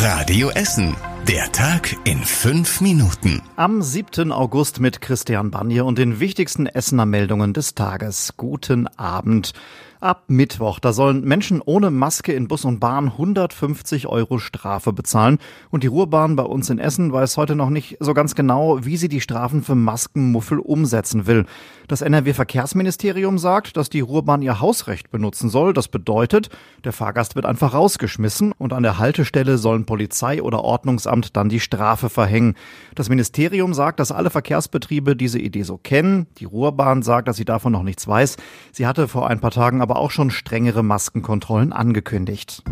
Radio Essen. Der Tag in fünf Minuten. Am 7. August mit Christian Banje und den wichtigsten Essener Meldungen des Tages. Guten Abend. Ab Mittwoch, da sollen Menschen ohne Maske in Bus und Bahn 150 Euro Strafe bezahlen. Und die Ruhrbahn bei uns in Essen weiß heute noch nicht so ganz genau, wie sie die Strafen für Maskenmuffel umsetzen will. Das NRW-Verkehrsministerium sagt, dass die Ruhrbahn ihr Hausrecht benutzen soll. Das bedeutet, der Fahrgast wird einfach rausgeschmissen und an der Haltestelle sollen Polizei oder Ordnungsamt dann die Strafe verhängen. Das Ministerium sagt, dass alle Verkehrsbetriebe diese Idee so kennen. Die Ruhrbahn sagt, dass sie davon noch nichts weiß. Sie hatte vor ein paar Tagen aber auch schon strengere Maskenkontrollen angekündigt.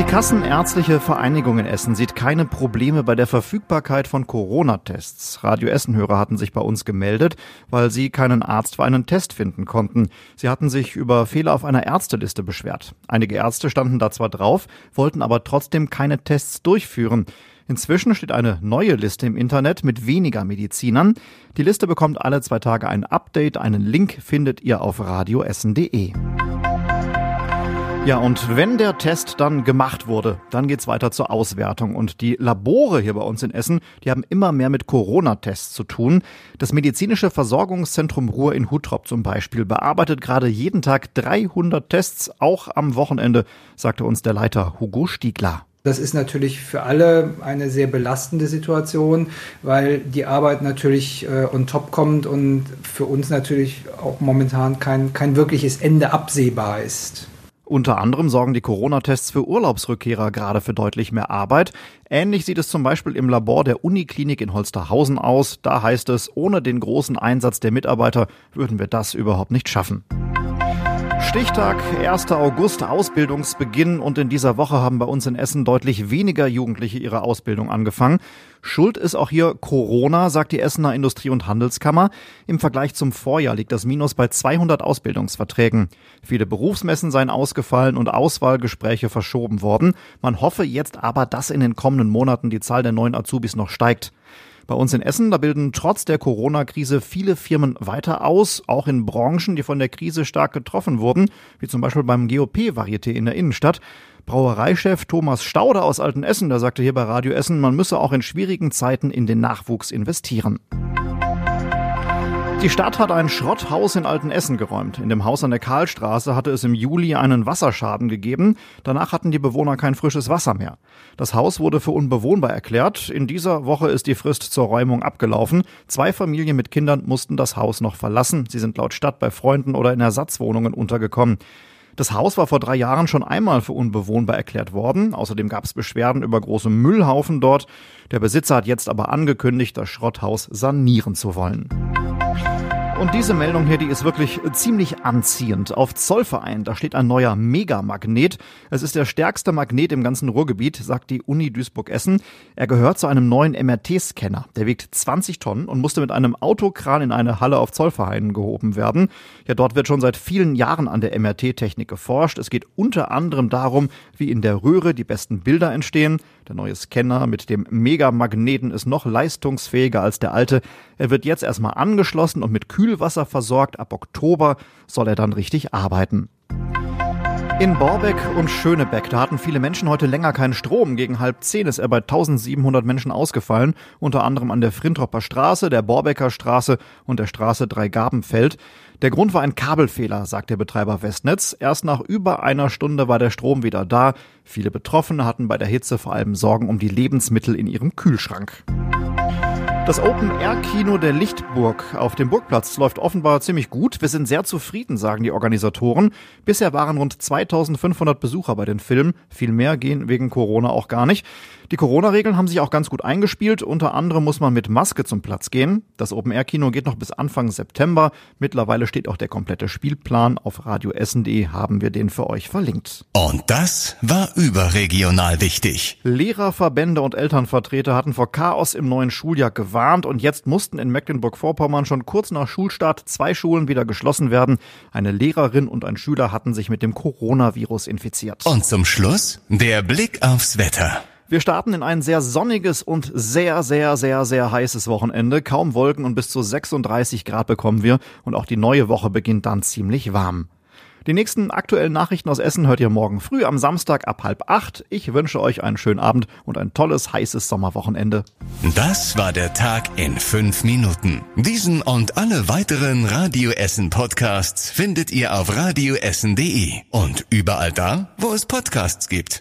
Die Kassenärztliche Vereinigung in Essen sieht keine Probleme bei der Verfügbarkeit von Corona-Tests. Radio Essen-Hörer hatten sich bei uns gemeldet, weil sie keinen Arzt für einen Test finden konnten. Sie hatten sich über Fehler auf einer Ärzteliste beschwert. Einige Ärzte standen da zwar drauf, wollten aber trotzdem keine Tests durchführen. Inzwischen steht eine neue Liste im Internet mit weniger Medizinern. Die Liste bekommt alle zwei Tage ein Update. Einen Link findet ihr auf radioessen.de. Ja, und wenn der Test dann gemacht wurde, dann geht's weiter zur Auswertung. Und die Labore hier bei uns in Essen, die haben immer mehr mit Corona-Tests zu tun. Das medizinische Versorgungszentrum Ruhr in Huttrop zum Beispiel bearbeitet gerade jeden Tag 300 Tests, auch am Wochenende, sagte uns der Leiter Hugo Stiegler. Das ist natürlich für alle eine sehr belastende Situation, weil die Arbeit natürlich äh, on top kommt und für uns natürlich auch momentan kein, kein wirkliches Ende absehbar ist. Unter anderem sorgen die Corona-Tests für Urlaubsrückkehrer gerade für deutlich mehr Arbeit. Ähnlich sieht es zum Beispiel im Labor der Uniklinik in Holsterhausen aus. Da heißt es, ohne den großen Einsatz der Mitarbeiter würden wir das überhaupt nicht schaffen. Stichtag, 1. August, Ausbildungsbeginn und in dieser Woche haben bei uns in Essen deutlich weniger Jugendliche ihre Ausbildung angefangen. Schuld ist auch hier Corona, sagt die Essener Industrie- und Handelskammer. Im Vergleich zum Vorjahr liegt das Minus bei 200 Ausbildungsverträgen. Viele Berufsmessen seien ausgefallen und Auswahlgespräche verschoben worden. Man hoffe jetzt aber, dass in den kommenden Monaten die Zahl der neuen Azubis noch steigt. Bei uns in Essen, da bilden trotz der Corona-Krise viele Firmen weiter aus, auch in Branchen, die von der Krise stark getroffen wurden, wie zum Beispiel beim GOP-Varieté in der Innenstadt. Brauereichef Thomas Stauder aus Altenessen, der sagte hier bei Radio Essen, man müsse auch in schwierigen Zeiten in den Nachwuchs investieren. Die Stadt hat ein Schrotthaus in Altenessen geräumt. In dem Haus an der Karlstraße hatte es im Juli einen Wasserschaden gegeben. Danach hatten die Bewohner kein frisches Wasser mehr. Das Haus wurde für unbewohnbar erklärt. In dieser Woche ist die Frist zur Räumung abgelaufen. Zwei Familien mit Kindern mussten das Haus noch verlassen. Sie sind laut Stadt bei Freunden oder in Ersatzwohnungen untergekommen. Das Haus war vor drei Jahren schon einmal für unbewohnbar erklärt worden. Außerdem gab es Beschwerden über große Müllhaufen dort. Der Besitzer hat jetzt aber angekündigt, das Schrotthaus sanieren zu wollen. Und diese Meldung hier, die ist wirklich ziemlich anziehend. Auf Zollverein, da steht ein neuer Megamagnet. Es ist der stärkste Magnet im ganzen Ruhrgebiet, sagt die Uni Duisburg-Essen. Er gehört zu einem neuen MRT-Scanner. Der wiegt 20 Tonnen und musste mit einem Autokran in eine Halle auf Zollverein gehoben werden. Ja, dort wird schon seit vielen Jahren an der MRT-Technik geforscht. Es geht unter anderem darum, wie in der Röhre die besten Bilder entstehen. Der neue Scanner mit dem Megamagneten ist noch leistungsfähiger als der alte. Er wird jetzt erstmal angeschlossen und mit Kühlwasser versorgt. Ab Oktober soll er dann richtig arbeiten. In Borbeck und Schönebeck, da hatten viele Menschen heute länger keinen Strom. Gegen halb zehn ist er bei 1700 Menschen ausgefallen, unter anderem an der Frintropper Straße, der Borbecker Straße und der Straße Dreigabenfeld. Der Grund war ein Kabelfehler, sagt der Betreiber Westnetz. Erst nach über einer Stunde war der Strom wieder da. Viele Betroffene hatten bei der Hitze vor allem Sorgen um die Lebensmittel in ihrem Kühlschrank. Das Open-Air-Kino der Lichtburg auf dem Burgplatz läuft offenbar ziemlich gut. Wir sind sehr zufrieden, sagen die Organisatoren. Bisher waren rund 2500 Besucher bei den Filmen. Viel mehr gehen wegen Corona auch gar nicht. Die Corona-Regeln haben sich auch ganz gut eingespielt. Unter anderem muss man mit Maske zum Platz gehen. Das Open-Air-Kino geht noch bis Anfang September. Mittlerweile steht auch der komplette Spielplan. Auf radioessen.de haben wir den für euch verlinkt. Und das war überregional wichtig. Lehrerverbände und Elternvertreter hatten vor Chaos im neuen Schuljahr gewarnt gewarnt und jetzt mussten in Mecklenburg-Vorpommern schon kurz nach Schulstart zwei Schulen wieder geschlossen werden. Eine Lehrerin und ein Schüler hatten sich mit dem Coronavirus infiziert. Und zum Schluss der Blick aufs Wetter. Wir starten in ein sehr sonniges und sehr, sehr, sehr, sehr heißes Wochenende. Kaum Wolken und bis zu 36 Grad bekommen wir und auch die neue Woche beginnt dann ziemlich warm. Die nächsten aktuellen Nachrichten aus Essen hört ihr morgen früh am Samstag ab halb acht. Ich wünsche euch einen schönen Abend und ein tolles, heißes Sommerwochenende. Das war der Tag in fünf Minuten. Diesen und alle weiteren Radio Essen Podcasts findet ihr auf radioessen.de und überall da, wo es Podcasts gibt.